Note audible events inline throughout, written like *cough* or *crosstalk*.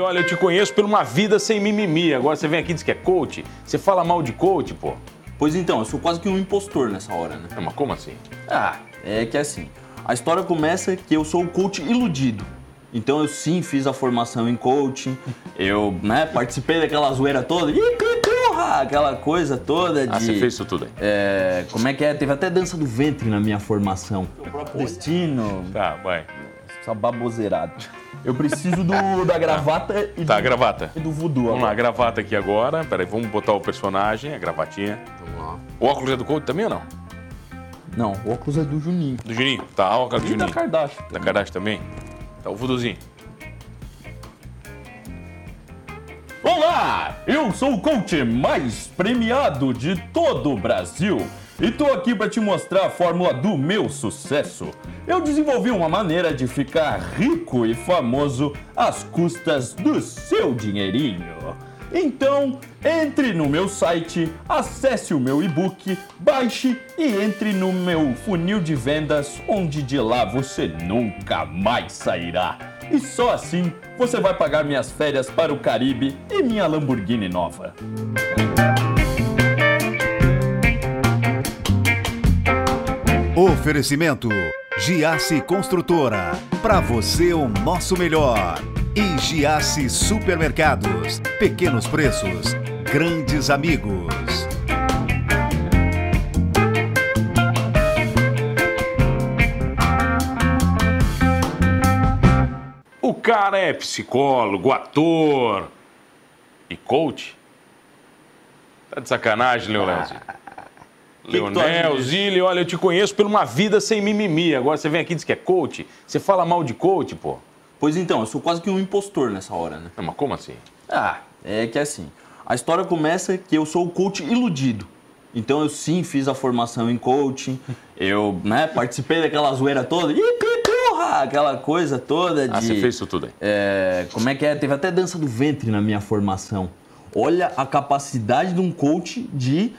Olha, eu te conheço por uma vida sem mimimi. Agora você vem aqui e diz que é coach. Você fala mal de coach, pô. Pois então, eu sou quase que um impostor nessa hora, né? Não, mas como assim? Ah, é que assim, a história começa que eu sou o coach iludido. Então eu sim fiz a formação em coaching, eu né, participei daquela zoeira toda, Ih, porra, aquela coisa toda de. Ah, você fez isso tudo aí. É, como é que é? Teve até dança do ventre na minha formação. O próprio destino, Tá, vai. essa baboseirada. Eu preciso do, da gravata e, Tá, do, gravata. e do voodoo. Vamos lá, gravata aqui agora. Peraí, vamos botar o personagem, a gravatinha. Vamos lá. O óculos é do coach também ou não? Não, o óculos é do Juninho. Do Juninho. Tá, o óculos do E da Juninho. Kardashian. Da Kardashian também? Tá, o vuduzinho. Olá, eu sou o coach mais premiado de todo o Brasil e tô aqui para te mostrar a fórmula do meu sucesso. Eu desenvolvi uma maneira de ficar rico e famoso às custas do seu dinheirinho. Então, entre no meu site, acesse o meu e-book, baixe e entre no meu funil de vendas, onde de lá você nunca mais sairá. E só assim você vai pagar minhas férias para o Caribe e minha Lamborghini nova. Oferecimento Giasse Construtora. Para você o nosso melhor. E Giasse Supermercados. Pequenos preços, grandes amigos. O cara é psicólogo, ator e coach? Tá de sacanagem, Leonel. Leonel? Zílio, olha, eu te conheço por uma vida sem mimimi. Agora você vem aqui e diz que é coach. Você fala mal de coach, pô. Pois então, eu sou quase que um impostor nessa hora, né? Não, mas como assim? Ah, é que assim, a história começa que eu sou o coach iludido. Então eu sim fiz a formação em coaching, *laughs* eu né, participei daquela zoeira toda, Ih, que porra, aquela coisa toda de. Ah, você fez isso tudo aí. É, como é que é? Teve até dança do ventre na minha formação. Olha a capacidade de um coach de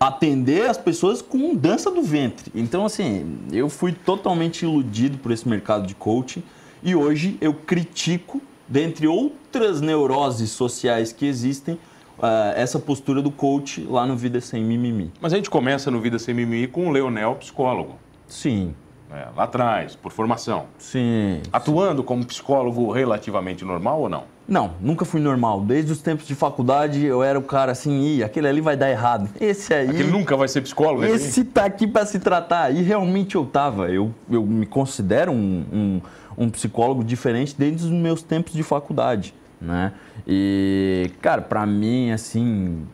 atender as pessoas com dança do ventre. Então, assim, eu fui totalmente iludido por esse mercado de coaching e hoje eu critico, dentre outras neuroses sociais que existem, ah, essa postura do coach lá no Vida Sem Mimimi. Mas a gente começa no Vida Sem Mimimi com o Leonel, psicólogo. Sim, né, lá atrás, por formação. sim. Atuando como psicólogo relativamente normal ou não? Não, nunca fui normal. Desde os tempos de faculdade eu era o cara assim, Ih, aquele ali vai dar errado. Esse aí. Aquele nunca vai ser psicólogo, né? Esse tá aqui para se tratar. E realmente eu tava. Eu, eu me considero um, um, um psicólogo diferente desde os meus tempos de faculdade, né? E, cara, para mim, assim,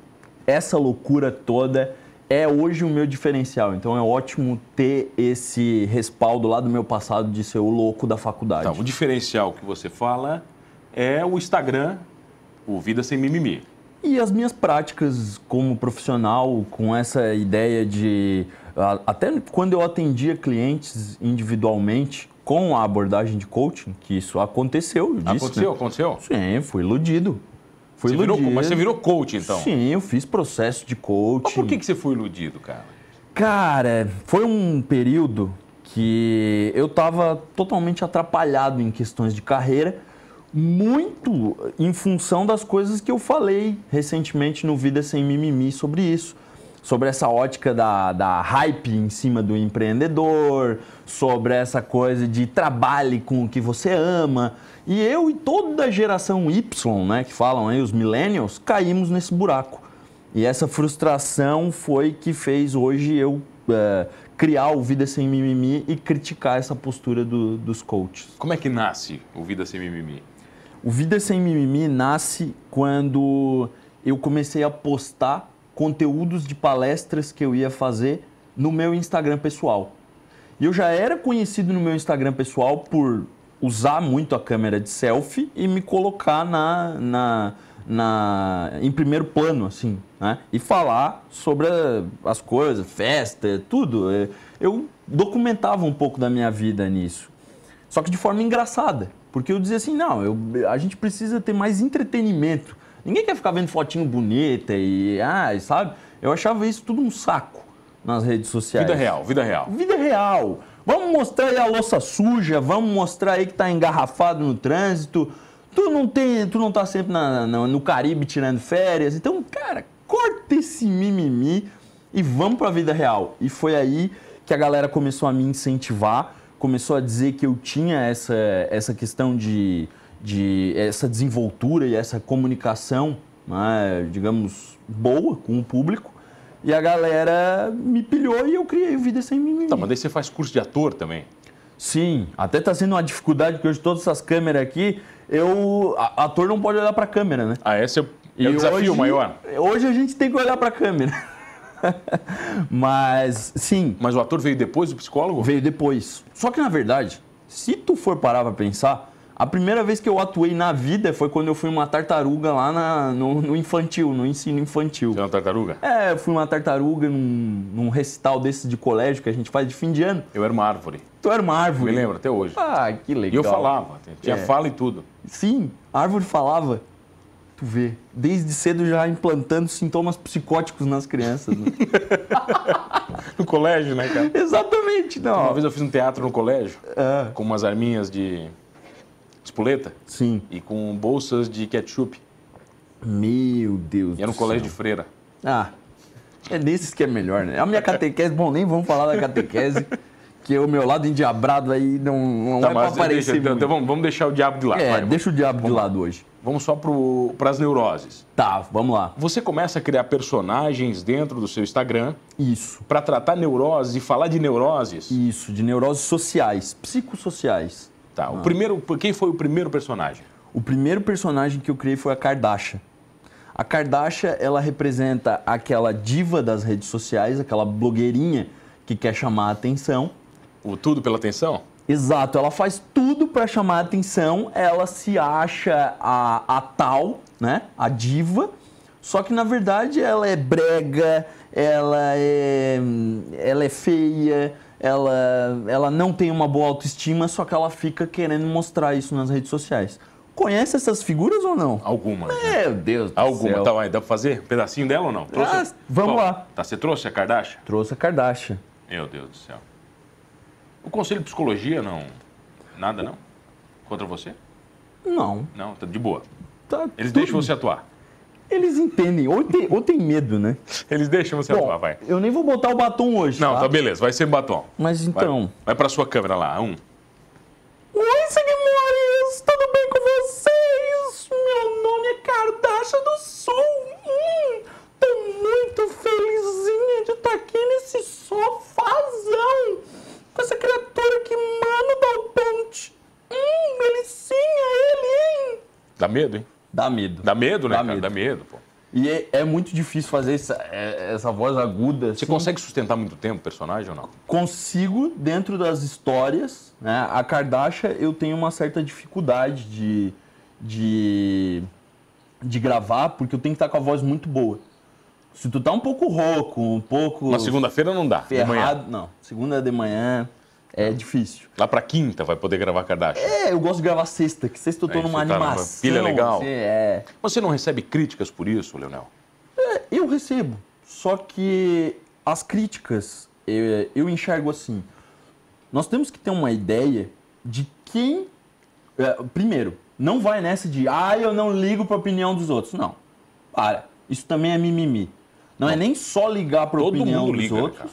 essa loucura toda é hoje o meu diferencial. Então é ótimo ter esse respaldo lá do meu passado de ser o louco da faculdade. Tá, o diferencial que você fala é o Instagram, o Vida Sem Mimimi. E as minhas práticas como profissional, com essa ideia de. Até quando eu atendia clientes individualmente com a abordagem de coaching, que isso aconteceu, eu disse. Aconteceu? né? Aconteceu? Sim, fui iludido. Fui Você virou, iludido. mas você virou coach, então? Sim, eu fiz processo de coaching. Mas por que, que você foi iludido, cara? Cara, foi um período que eu estava totalmente atrapalhado em questões de carreira, muito em função das coisas que eu falei recentemente no Vida Sem Mimimi sobre isso. Sobre essa ótica da, da hype em cima do empreendedor, sobre essa coisa de trabalhe com o que você ama. E eu e toda a geração Y, né, que falam aí, os millennials, caímos nesse buraco. E essa frustração foi que fez hoje eu eh, criar o Vida Sem Mimimi e criticar essa postura do- dos coaches. Como é que nasce o Vida Sem Mimimi? O Vida Sem Mimimi nasce quando eu comecei a postar conteúdos de palestras que eu ia fazer no meu Instagram pessoal. E eu já era conhecido no meu Instagram pessoal por usar muito a câmera de selfie e me colocar na, na, na, em primeiro plano, assim, né? E falar sobre as coisas, festa, tudo. É, Eu documentava um pouco da minha vida nisso. Só que de forma engraçada. Porque eu dizia assim, não, eu- a gente precisa ter mais entretenimento. Ninguém quer ficar vendo fotinho bonita e, ah, sabe? Eu achava isso tudo um saco nas redes sociais. Vida real, vida real. Vida real. Vamos mostrar aí a louça suja, vamos mostrar aí que tá engarrafado no trânsito. Tu não tem, tu não tá sempre na- na- no Caribe tirando férias. Então, cara, corta esse mimimi e vamos pra vida real. E foi aí que a galera começou a me incentivar, começou a dizer que eu tinha essa, essa questão de, de essa desenvoltura e essa comunicação, né, digamos, boa com o público. E a galera me pilhou e eu criei o Vida Sem Mimimi. Tá, mas daí você faz curso de ator também. Sim, até tá sendo uma dificuldade, porque hoje todas essas câmeras aqui, eu. a- ator não pode olhar pra câmera, né? Ah, esse é, o- é o desafio hoje, maior. Hoje a gente tem que olhar pra câmera. *laughs* Mas, sim, Mas o ator veio depois do psicólogo? veio depois. Só que, na verdade, se tu for parar pra pensar, a primeira vez que eu atuei na vida foi quando eu fui uma tartaruga lá na- no, no infantil, no ensino infantil. Você é uma tartaruga? É, eu fui uma tartaruga num, num recital desses de colégio que a gente faz de fim de ano. Eu era uma árvore. Tu era uma Me árvore. lembro até hoje. Ah, que legal. E eu falava. Tinha É. fala e tudo. Sim, a árvore falava. Tu vê, desde cedo já implantando sintomas psicóticos nas crianças. né? *laughs* No colégio, né, cara? Exatamente, Uma não. vez eu fiz um teatro no colégio, É, com umas arminhas de espoleta sim. e com bolsas de ketchup. Meu Deus E era um colégio de céu. freira. Ah, é desses que é melhor, né? A minha *laughs* catequese, bom, nem vamos falar da catequese, que o meu lado endiabrado aí não, não Tá, é pra mas aparecer deixa, então, então vamos, vamos deixar o diabo de lado. É, vai, deixa o diabo de vamos lá. lado hoje. Vamos só para as neuroses. Tá, vamos lá. Você começa a criar personagens dentro do seu Instagram Isso. para tratar neuroses e falar de neuroses. Isso, de neuroses sociais, psicossociais. Tá, o primeiro, quem foi o primeiro personagem? O primeiro personagem que eu criei foi a Kardashian. A Kardashian, ela representa aquela diva das redes sociais, aquela blogueirinha que quer chamar a atenção. O tudo pela atenção? Exato, ela faz tudo para chamar a atenção, ela se acha a, a tal, né? A diva. Só que na verdade ela é brega, ela é, ela é feia, ela, ela não tem uma boa autoestima, só que ela fica querendo mostrar isso nas redes sociais. Conhece essas figuras ou não? Algumas. né? Meu Deus do Alguma. céu. Tá, vai, dá pra fazer? Um pedacinho dela ou não? Ah, vamos lá. Tá, você trouxe a Kardashian? Trouxe a Kardashian. Meu Deus do céu. O Conselho de Psicologia não. Nada, não? Contra você? Não. Não, tá de boa. Tá Eles tudo- deixam você atuar. Eles entendem, ou tem, ou tem medo, né? Eles deixam você Bom, atuar, vai. eu nem vou botar o batom hoje, Não, tá? tá beleza, vai ser batom. Mas Vai, então... vai pra sua câmera lá. Um. Oi, seguidores! Tudo bem com vocês? Meu nome é Kardashian do Sul. Hum, tô muito felizinha de estar aqui nesse sofazão com essa criatura que mano Dal Ponte. Hum, delicinha ele, hein? Dá medo, hein? Dá medo. Dá medo, né, Dá cara? medo. Dá medo, pô. E é, é muito difícil fazer essa, é- essa voz aguda. Você assim. consegue sustentar muito tempo o personagem ou não? consigo dentro das histórias, né? A Kardashian eu tenho uma certa dificuldade de, de, de gravar, porque eu tenho que estar com a voz muito boa. Se tu tá um pouco rouco, um pouco Na segunda-feira não dá. De manhã. ferrado, não. Segunda de manhã é difícil. Lá pra quinta vai poder gravar Kardashian. É, eu gosto de gravar sexta, que sexta eu tô Aí numa tá animação. pilha legal. assim, é. Você não recebe críticas por isso, Leonel? Eu recebo, só que as críticas eu, eu enxergo assim. Nós temos que ter uma ideia de quem. é, primeiro, não vai nessa de ah, eu não ligo para a opinião dos outros. Não. Para. Isso também é mimimi. Não, é nem só ligar para a Todo opinião dos liga, né, outros.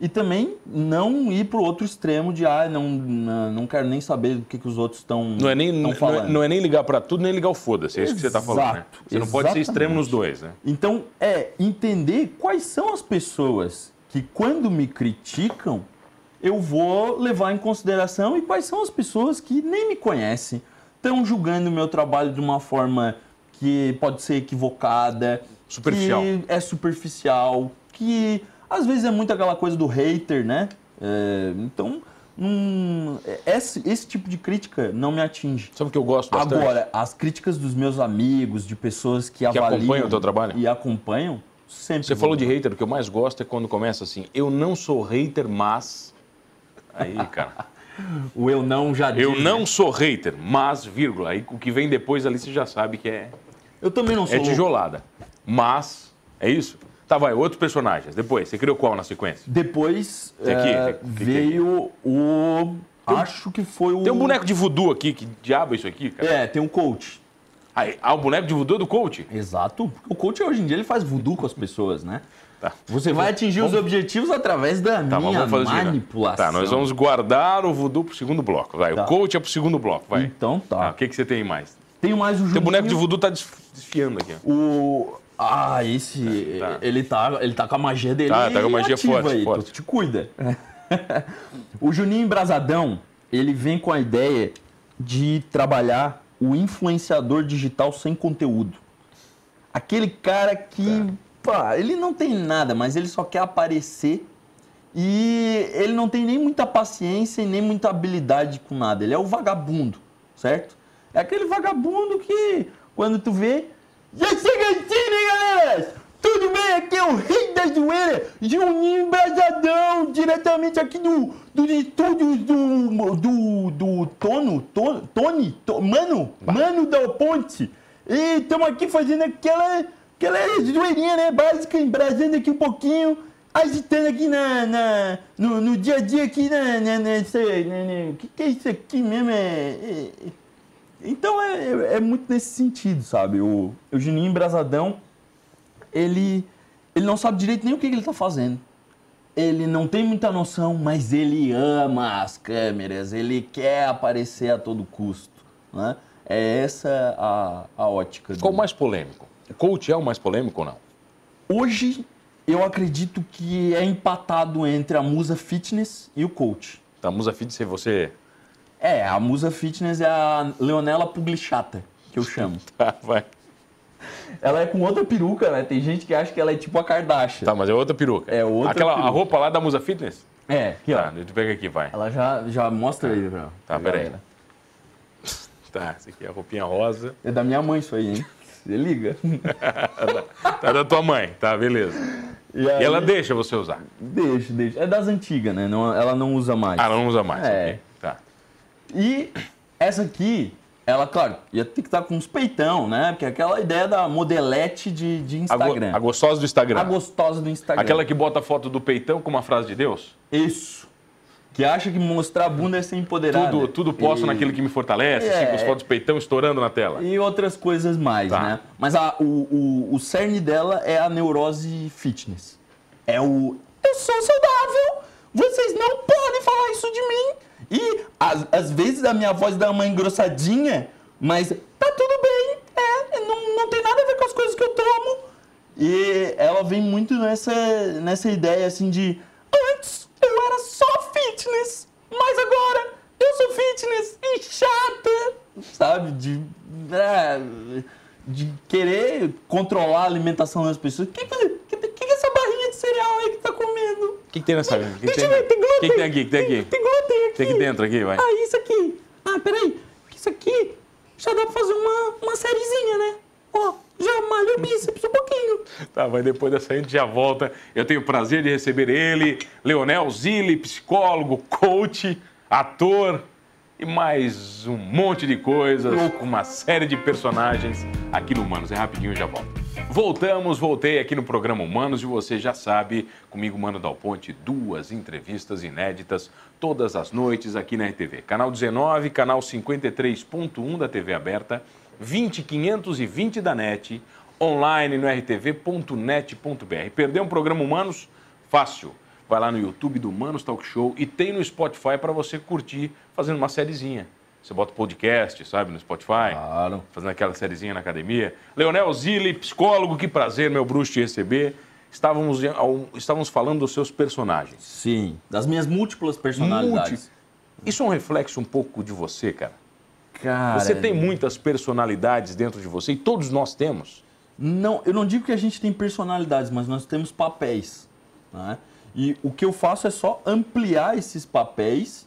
E também não ir pro outro extremo de ah, não, não, quero nem saber do que, que os outros estão Não é nem, não, é, não é nem ligar pra tudo, nem ligar o foda-se. É isso que você tá falando, né? Você não pode ser extremo exatamente. nos dois, né? Então, é entender quais são as pessoas que, quando me criticam, eu vou levar em consideração e quais são as pessoas que nem me conhecem, estão julgando o meu trabalho de uma forma que pode ser equivocada, Superficial. que é superficial, que às vezes é muito aquela coisa do hater, né? É, então, hum, esse, esse tipo de crítica não me atinge. Sabe o que eu gosto bastante? Agora, as críticas dos meus amigos, de pessoas que, avaliam acompanham o teu trabalho? E acompanham, sempre. Você falou de hater, o que eu mais gosto é quando começa assim, eu não sou hater, mas... Aí, cara, *laughs* O eu não já eu diz, não né? sou hater, mas, vírgula, aí o que vem depois ali você já sabe que é, Eu também não sou. é tijolada. Mas, é isso? Tá, vai, outros personagens. Depois, você criou qual na sequência? Depois aqui, que- que- que- veio o Acho que foi o. Tem um boneco de voodoo aqui, que diabo é isso aqui, cara? É, tem um coach. Aí, ah, o boneco de voodoo é do coach? Exato. O coach hoje em dia ele faz voodoo com as pessoas, né? Tá. Você vai atingir os objetivos através da Tá, minha vamos né? manipulação. Tá, nós vamos guardar o voodoo pro segundo bloco. Vai, Tá. o coach é pro segundo bloco, vai. Então tá. Ah, o que, que você tem mais? Tem mais o Juninho. boneco de voodoo tá des- desfiando aqui. O. Ah, esse. Tá. Ele, tá, ele tá com a magia dele. Tá, tá com a magia forte, aí, forte. Tu te cuida. *laughs* o Juninho Embrasadão, ele vem com a ideia de trabalhar o influenciador digital sem conteúdo. Aquele cara que. Tá. Pá, ele não tem nada, mas ele só quer aparecer. E ele não tem nem muita paciência e nem muita habilidade com nada. Ele é o vagabundo, certo? É aquele vagabundo que, quando tu vê. Já chega né, galera? Tudo bem? Aqui é o rei da zoeira, Juninho Embrasadão, diretamente aqui do, dos estúdios do, do, do Tono, Tono, Tony, To- Mano, Mano da Ponte. E estamos aqui fazendo aquela, aquela zoeirinha, né, básica, embrasando aqui um pouquinho, agitando aqui na, na, no, no dia a dia aqui, na, na, nessa, na, na- o que, que é isso aqui mesmo? É, é- é- então é, é- é muito nesse sentido, sabe? O, o Juninho Embrasadão, ele, ele não sabe direito nem o que, que ele está fazendo. Ele não tem muita noção, mas ele ama as câmeras, ele quer aparecer a todo custo. Né? É essa a, a ótica Qual o dele. mais polêmico? O coach é o mais polêmico ou não? Hoje, eu acredito que é empatado entre a musa fitness e o coach. Tá, Musa Fitness, você... É, a musa fitness é a Leonela Puglichata, que eu chamo. *laughs* Tá, vai. Ela é com outra peruca, né? Tem gente que acha que ela é tipo a Kardashian. Tá, mas é outra peruca. É outra Aquela, peruca. A roupa lá da Musa Fitness? É, aqui, ó. Tá, deixa eu pegar aqui, vai. Ela já, já mostra aí pra, Tá, peraí. *laughs* Tá, essa aqui é a roupinha rosa. É da minha mãe isso aí, hein? *laughs* Você liga. Tá da tua mãe, tá, beleza. E, E aí- ela deixa você usar. Deixa, deixa. É das antigas, né? Não, ela não usa mais. Ah, ela não usa mais. É. ok. Tá. E essa aqui, ela, claro, ia ter que estar com uns peitão, né? Porque é aquela ideia da modelete de, de A, go- Instagram. a gostosa do Instagram. A gostosa do Instagram. Aquela que bota a foto do peitão com uma frase de Deus? Isso. Que acha que mostrar a bunda é ser empoderada. Tudo, tudo posto E- naquilo que me fortalece, É. assim, com as fotos do peitão estourando na tela. E outras coisas mais, Tá. né? Mas a- o, o, o cerne dela é a neurose fitness. É o eu sou saudável, vocês não podem falar isso de mim. E às, às vezes a minha voz dá uma engrossadinha, mas tá tudo bem, é, não, não tem nada a ver com as coisas que eu tomo. E ela vem muito nessa, nessa ideia assim de antes eu era só fitness, mas agora eu sou fitness e chata, sabe? De, é, de querer controlar a alimentação das pessoas. O que, que, que, que é essa barrinha de cereal aí que tá comendo? O que, que tem nessa. Que Deixa tem, eu ver, tem glúten. o que, que tem aqui? Que tem aqui? Tem glúten aqui. Tem aqui dentro aqui, vai. Ah, isso aqui. Ah, peraí. Isso aqui já dá pra fazer uma, uma sériezinha, né? Ó, já malha o bíceps um pouquinho. *laughs* Tá, mas depois dessa a gente já volta. Eu tenho o prazer de receber ele, Leonel Zilli, psicólogo, coach, ator e mais um monte de coisas, uma série de personagens aqui no Humanos. É rapidinho, já volto. Voltamos, voltei aqui no programa Humanos e você já sabe, comigo, Mano Dal Ponte, duas entrevistas inéditas todas as noites aqui na RTV. Canal 19, canal 53.1 da TV aberta, 20520 da NET, online no rtv.net.br. Perdeu um programa Humanos? Fácil. Vai lá no YouTube do Humanos Talk Show e tem no Spotify para você curtir fazendo uma sériezinha. Você bota podcast, sabe, no Spotify, Claro. fazendo aquela sériezinha na academia. Leonel Zilli, psicólogo, que prazer, meu bruxo, te receber. Estávamos, ao- estávamos falando dos seus personagens. Sim, das minhas múltiplas personalidades. Multi- Isso é um reflexo um pouco de você, cara. Cara, Você tem muitas personalidades dentro de você e todos nós temos. Não, eu não digo que a gente tem personalidades, mas nós temos papéis. né? E o que eu faço é só ampliar esses papéis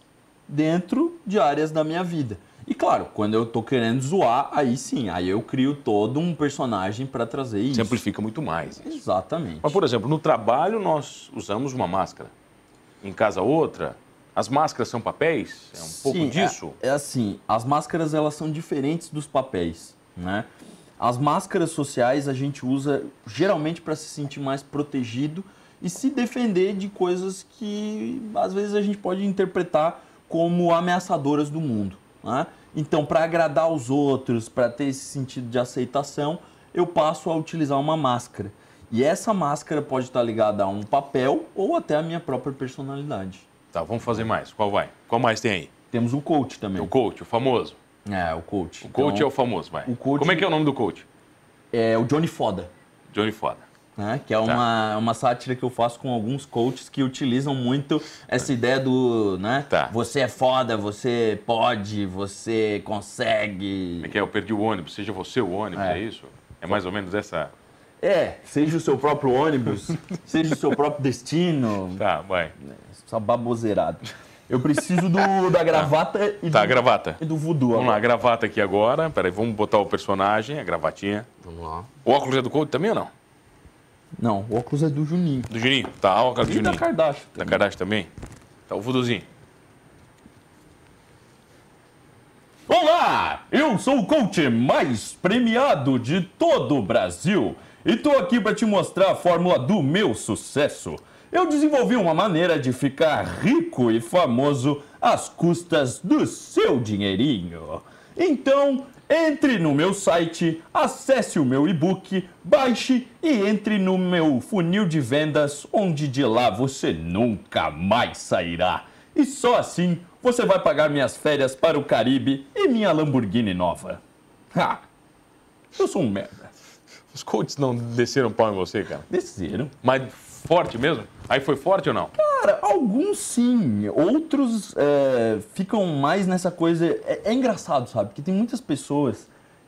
dentro de áreas da minha vida. E claro, quando eu tô querendo zoar, aí sim, aí eu crio todo um personagem para trazer isso. Simplifica muito mais. isso. Exatamente. Mas, por exemplo, no trabalho nós usamos uma máscara. Em casa outra. As máscaras são papéis? É um pouco Sim, disso? É, é assim, as máscaras elas são diferentes dos papéis, né? As máscaras sociais a gente usa geralmente para se sentir mais protegido e se defender de coisas que às vezes a gente pode interpretar como ameaçadoras do mundo. Né? Então, para agradar os outros, para ter esse sentido de aceitação, eu passo a utilizar uma máscara. E essa máscara pode estar ligada a um papel ou até a minha própria personalidade. Tá, vamos fazer mais. Qual vai? Qual mais tem aí? Temos o coach também. O coach, o famoso. É, o coach. O coach Então, é o famoso, vai. o coach- Como é que é o nome do coach? é o Johnny Foda. Johnny Foda. Né? Que é uma, uma sátira que eu faço com alguns coaches que utilizam muito essa ideia do, né? Tá. Você é foda, você pode, você consegue. Como é que é? Eu perdi o ônibus, seja você o ônibus, é, É. isso? É mais ou menos essa. É, seja o seu próprio ônibus, *laughs* seja o seu próprio destino, Tá, vai. essa baboseirada. Eu preciso do, da gravata e, Tá, do, gravata. e do voodoo. Vamos lá, a agora. gravata aqui agora. Peraí, vamos botar o personagem, a gravatinha. Vamos lá. O óculos é do coach também ou não? Não, o óculos é do Juninho. Do Juninho. Tá, o óculos do E da Juninho. Kardashian. Da Kardashian também? Tá, o vuduzinho. Olá, eu sou o coach mais premiado de todo o Brasil e tô aqui para te mostrar a fórmula do meu sucesso. Eu desenvolvi uma maneira de ficar rico e famoso às custas do seu dinheirinho. Então, entre no meu site, acesse o meu e-book, baixe e entre no meu funil de vendas, onde de lá você nunca mais sairá. E só assim você vai pagar minhas férias para o Caribe e minha Lamborghini nova. Ha! Eu sou um merda. Os coaches não desceram pau em você, cara. Desceram. Mas forte mesmo? Aí foi forte ou não? Cara, alguns sim, outros é, ficam mais nessa coisa. É, é engraçado, sabe? Porque tem muitas pessoas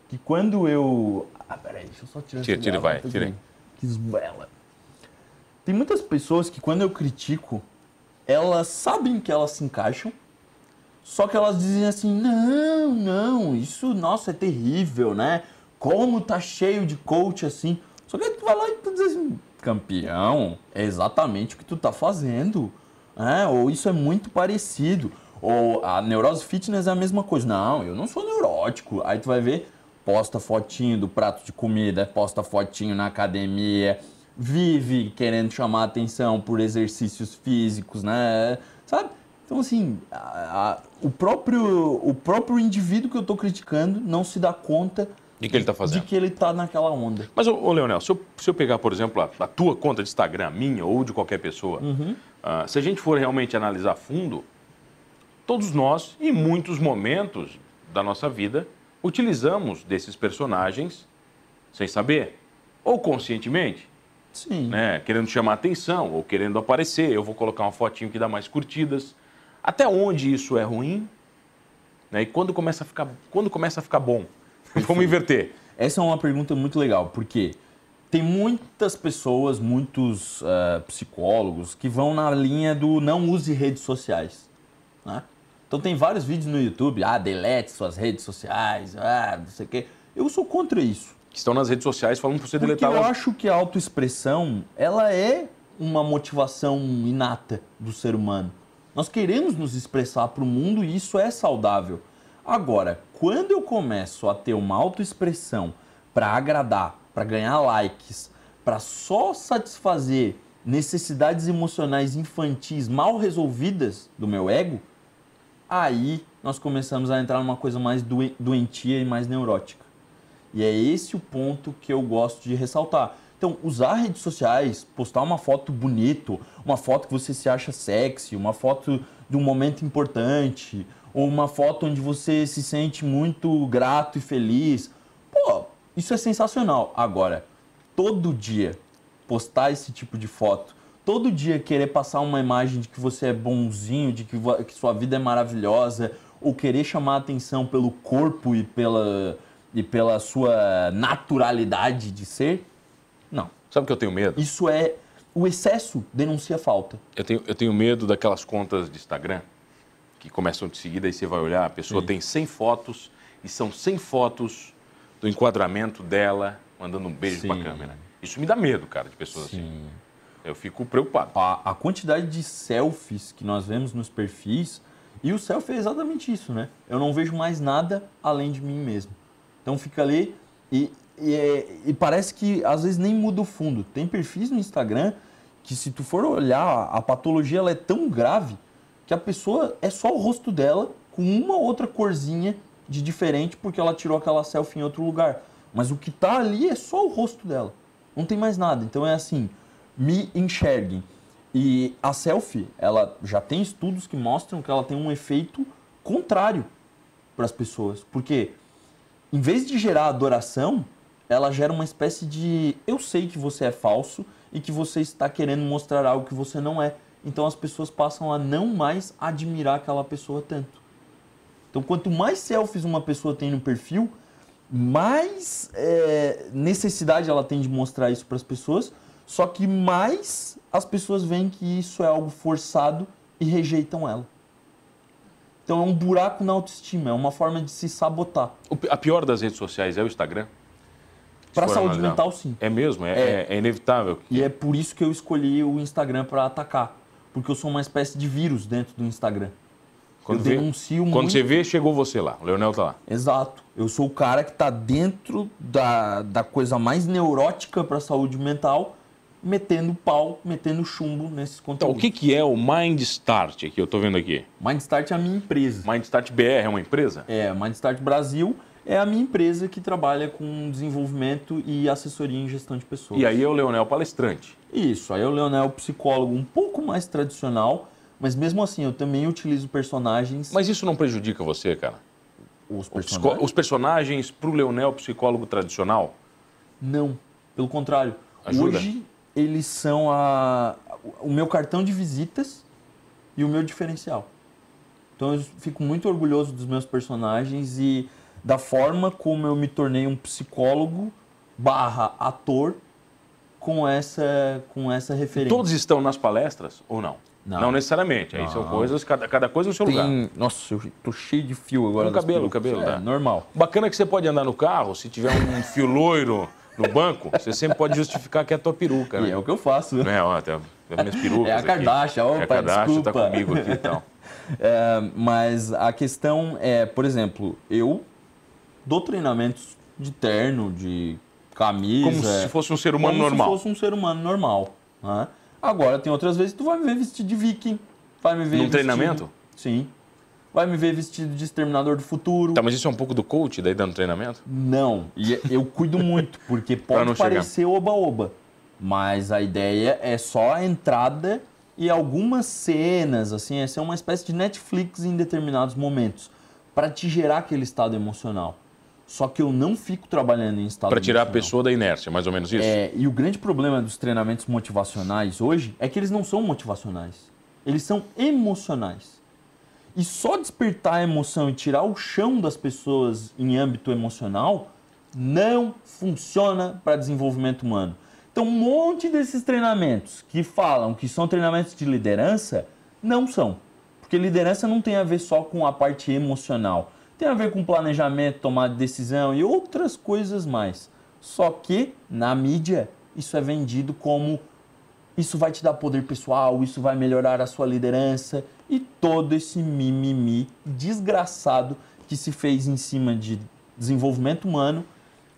que quando eu. Ah, peraí, deixa eu só tirar Tira, tira, vai, tira. Que esbela. Tem muitas pessoas que quando eu critico, elas sabem que elas se encaixam, só que elas dizem assim: não, não, isso, nossa, é terrível, né? Como tá cheio de coach assim. Só que aí tu vai lá e tu diz assim: campeão, é exatamente o que tu tá fazendo. né? ou isso é muito parecido. Ou a neurose fitness é a mesma coisa. Não, eu não sou neurótico. Aí tu vai ver, posta fotinho do prato de comida, posta fotinho na academia, vive querendo chamar atenção por exercícios físicos, né? Sabe? Então, assim, a- a- o, próprio, o próprio indivíduo que eu tô criticando não se dá conta O que, ele tá de fazendo? que ele tá naquela onda. Mas, ô, ô Leonel, se eu, se eu pegar, por exemplo, a, a tua conta de Instagram, minha ou de qualquer pessoa, ah, se a gente for realmente analisar a fundo, todos nós, em muitos momentos da nossa vida, utilizamos desses personagens sem saber, ou conscientemente, Sim. né, querendo chamar atenção ou querendo aparecer. Eu vou colocar uma fotinho que dá mais curtidas. Até onde isso é ruim? Né? E quando começa a ficar, quando começa a ficar bom? Vamos inverter. Essa é uma pergunta muito legal, porque tem muitas pessoas, muitos eh, psicólogos que vão na linha do não use redes sociais. né? Então tem vários vídeos no YouTube, ah, delete suas redes sociais, ah, não sei o quê. Eu sou contra isso. Que estão nas redes sociais falando para você Porque deletar eu lá. acho que a autoexpressão, ela é uma motivação inata do ser humano. Nós queremos nos expressar para o mundo e isso é saudável. Agora, quando eu começo a ter uma autoexpressão para agradar, para ganhar likes, para só satisfazer necessidades emocionais infantis mal resolvidas do meu ego, aí nós começamos a entrar numa coisa mais doen- doentia e mais neurótica. E é esse o ponto que eu gosto de ressaltar. Então, usar redes sociais, postar uma foto bonito, uma foto que você se acha sexy, uma foto de um momento importante, ou uma foto onde você se sente muito grato e feliz. Pô, isso é sensacional. Agora, todo dia postar esse tipo de foto, todo dia querer passar uma imagem de que você é bonzinho, de que, que sua vida é maravilhosa, ou querer chamar atenção pelo corpo e pela, e pela sua naturalidade de ser, não. Sabe o que eu tenho medo? Isso é. O excesso denuncia falta. Eu tenho, eu tenho medo daquelas contas de Instagram que começam a te seguir, daí você vai olhar, a pessoa Sim. tem 100 fotos e são 100 fotos do enquadramento dela mandando um beijo Sim. pra câmera. Isso me dá medo, cara, de pessoas assim. Eu fico preocupado. A, a quantidade de selfies que nós vemos nos perfis, e o selfie é exatamente isso, né? Eu não vejo mais nada além de mim mesmo. Então fica ali e, e, é- e parece que às vezes nem muda o fundo. Tem perfis no Instagram que se tu for olhar, a patologia ela é tão grave que a pessoa é só o rosto dela com uma outra corzinha de diferente porque ela tirou aquela selfie em outro lugar. Mas o que tá ali é só o rosto dela. Não tem mais nada. Então é assim, me enxerguem. E a selfie, ela já tem estudos que mostram que ela tem um efeito contrário para as pessoas. Porque em vez de gerar adoração, ela gera uma espécie de eu sei que você é falso e que você está querendo mostrar algo que você não é. Então as pessoas passam a não mais admirar aquela pessoa tanto. Então quanto mais selfies uma pessoa tem no perfil, mais é, necessidade ela tem de mostrar isso para as pessoas, só que mais as pessoas veem que isso é algo forçado e rejeitam ela. Então é um buraco na autoestima, é uma forma de se sabotar. A pior das redes sociais é o Instagram? Para saúde analisar. mental, sim. É mesmo? É, É. é- é inevitável. E é por isso que eu escolhi o Instagram para atacar. Porque eu sou uma espécie de vírus dentro do Instagram. Quando, eu vê- denuncio quando muito. você vê, chegou você lá. O Leonel tá lá. Exato. Eu sou o cara que está dentro da, da coisa mais neurótica para a saúde mental, metendo pau, metendo chumbo nesses Então, conteúdos. o que, que é o Mind Start que eu tô vendo aqui? Mindstart é a minha empresa. Mind Start BR é uma empresa? É, Mindstart Brasil é a minha empresa que trabalha com desenvolvimento e assessoria em gestão de pessoas. E aí é o Leonel palestrante. Isso, aí o Leonel é o psicólogo um pouco mais tradicional, mas mesmo assim eu também utilizo personagens. Mas isso não prejudica você, cara? os O personagens? Os personagens pro Leonel psicólogo tradicional? Não, pelo contrário. Ajuda? Hoje eles são a, o meu cartão de visitas e o meu diferencial. Então eu fico muito orgulhoso dos meus personagens e da forma como eu me tornei um psicólogo barra ator com essa, com essa referência. Todos estão nas palestras ou não? Não. necessariamente. Aí são Não. coisas, cada, cada coisa no seu lugar. Tem... Nossa, eu tô cheio de fio agora. No das cabelo, perucas. cabelo, É, tá. normal. Bacana que você pode andar no carro, se tiver um *laughs* fio loiro no banco, você sempre pode justificar que é a tua peruca. E Né? é o que eu faço. É, ó, tem as minhas perucas. É a. Kardashian, opa, é a Kardashian, tá desculpa. comigo aqui e tal. *laughs* É, mas a questão é, por exemplo, eu dou treinamentos de terno, de camisa. Como se fosse um ser humano como normal. se fosse um ser humano normal. né? Agora, tem outras vezes que tu vai me ver vestido de viking. Vai me ver Num vestido- treinamento? Sim. Vai me ver vestido de Exterminador do Futuro. Tá, mas isso é um pouco do coach daí dando treinamento? Não, e eu cuido muito, porque *laughs* pode parecer oba-oba, mas a ideia é só a entrada e algumas cenas, assim, é ser uma espécie de Netflix em determinados momentos, para te gerar aquele estado emocional. Só que eu não fico trabalhando em estado Pra tirar a pessoa da inércia, mais ou menos isso? É, e o grande problema dos treinamentos motivacionais hoje é que eles não são motivacionais. Eles são emocionais. E só despertar a emoção e tirar o chão das pessoas em âmbito emocional não funciona para desenvolvimento humano. Então, um monte desses treinamentos que falam que são treinamentos de liderança, não são. Porque liderança não tem a ver só com a parte emocional. Tem a ver com planejamento, tomada de decisão e outras coisas mais. Só que, na mídia, isso é vendido como isso vai te dar poder pessoal, isso vai melhorar a sua liderança e todo esse mimimi desgraçado que se fez em cima de desenvolvimento humano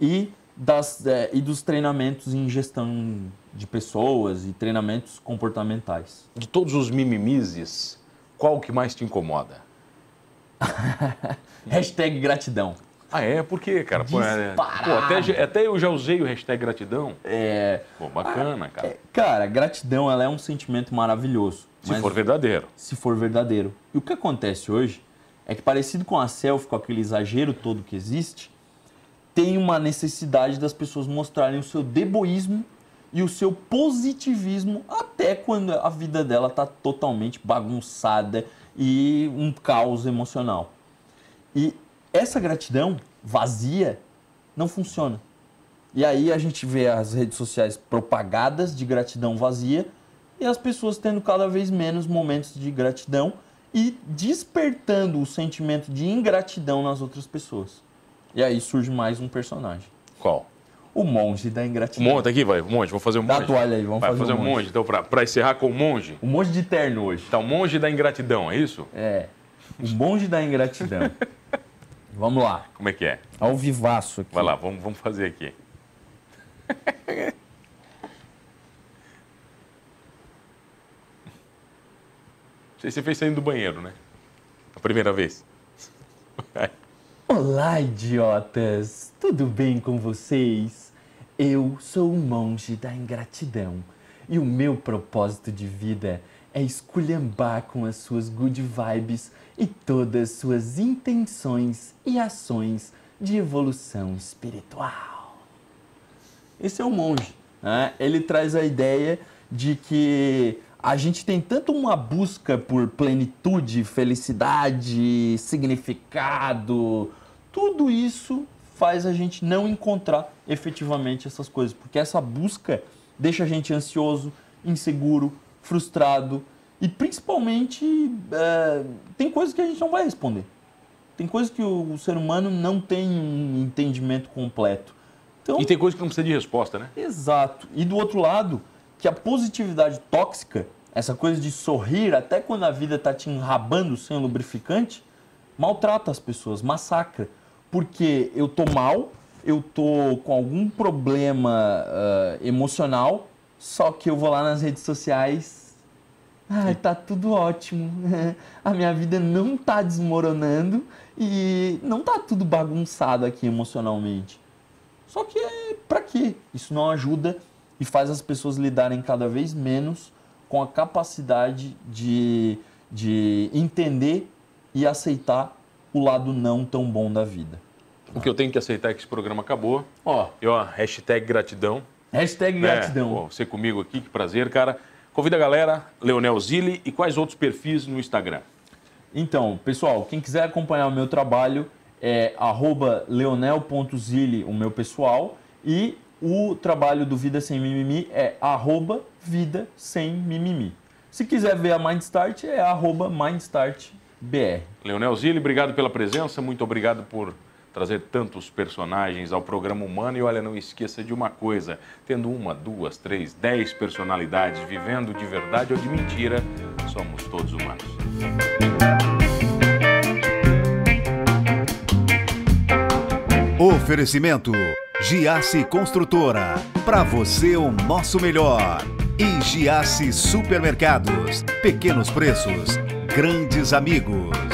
e, das, eh, e dos treinamentos em gestão de pessoas e treinamentos comportamentais. De todos os mimimizes, qual que mais te incomoda? *laughs* Hashtag gratidão. Ah, é? Por quê, cara? Pô, é- pô, até, até eu já usei o hashtag gratidão. É, Pô, bacana, cara. é, cara, gratidão ela é um sentimento maravilhoso. Se for verdadeiro. se for verdadeiro. E o que acontece hoje é que, parecido com a selfie, com aquele exagero todo que existe, tem uma necessidade das pessoas mostrarem o seu deboísmo e o seu positivismo até quando a vida dela está totalmente bagunçada e um caos emocional. E essa gratidão vazia não funciona. E aí a gente vê as redes sociais propagadas de gratidão vazia e as pessoas tendo cada vez menos momentos de gratidão e despertando o sentimento de ingratidão nas outras pessoas. E aí surge mais um personagem. Qual? O monge da ingratidão. Monte aqui, vai. Monge, vou fazer um Dá a monge. toalha aí, vamos vai fazer fazer um monge. monge. Então, pra, pra encerrar com o monge. O monge de terno hoje. Tá, o monge da ingratidão, é isso? É. O monge da ingratidão. *laughs* Vamos lá. Como é que é? Ao vivaço aqui. Vai lá, vamos, vamos fazer aqui. *laughs* Você fez saindo do banheiro, né? A primeira vez. *laughs* Olá, idiotas! Tudo bem com vocês? Eu sou o monge da ingratidão e o meu propósito de vida é esculhambar com as suas good vibes e todas suas intenções e ações de evolução espiritual. Esse é o monge. Né? Ele traz a ideia de que a gente tem tanto uma busca por plenitude, felicidade, significado, tudo isso faz a gente não encontrar efetivamente essas coisas, porque essa busca deixa a gente ansioso, inseguro, frustrado e principalmente é, tem coisas que a gente não vai responder. Tem coisas que o, ser humano não tem um entendimento completo. Então, e tem coisas que não precisa de resposta, né? Exato. E do outro lado, que a positividade tóxica, essa coisa de sorrir até quando a vida está te enrabando sem lubrificante, maltrata as pessoas, massacra. Porque eu tô mal, eu tô com algum problema uh, emocional, só que eu vou lá nas redes sociais, ai, tá tudo ótimo, *laughs* a minha vida não tá desmoronando e não tá tudo bagunçado aqui emocionalmente. Só que é para quê? Isso não ajuda e faz as pessoas lidarem cada vez menos com a capacidade de, de entender e aceitar o lado não tão bom da vida. O que eu tenho que aceitar é que esse programa acabou. Ó. E ó, hashtag gratidão. Hashtag gratidão. É, você comigo aqui, que prazer, cara. Convida a galera, Leonel Zilli e quais outros perfis no Instagram? Então, pessoal, quem quiser acompanhar o meu trabalho é leonel.zilli, o meu pessoal, e o trabalho do Vida Sem Mimimi é arroba Vida Sem Mimimi. Se quiser ver a Mindstart, é arroba MindstartBR. Leonel Zilli, obrigado pela presença, muito obrigado por trazer tantos personagens ao programa humano. E olha, não esqueça de uma coisa: tendo uma, duas, três, dez personalidades, vivendo de verdade ou de mentira, somos todos humanos. Oferecimento: Giasse Construtora. Para você, o nosso melhor. E Giasse Supermercados. Pequenos preços, grandes amigos.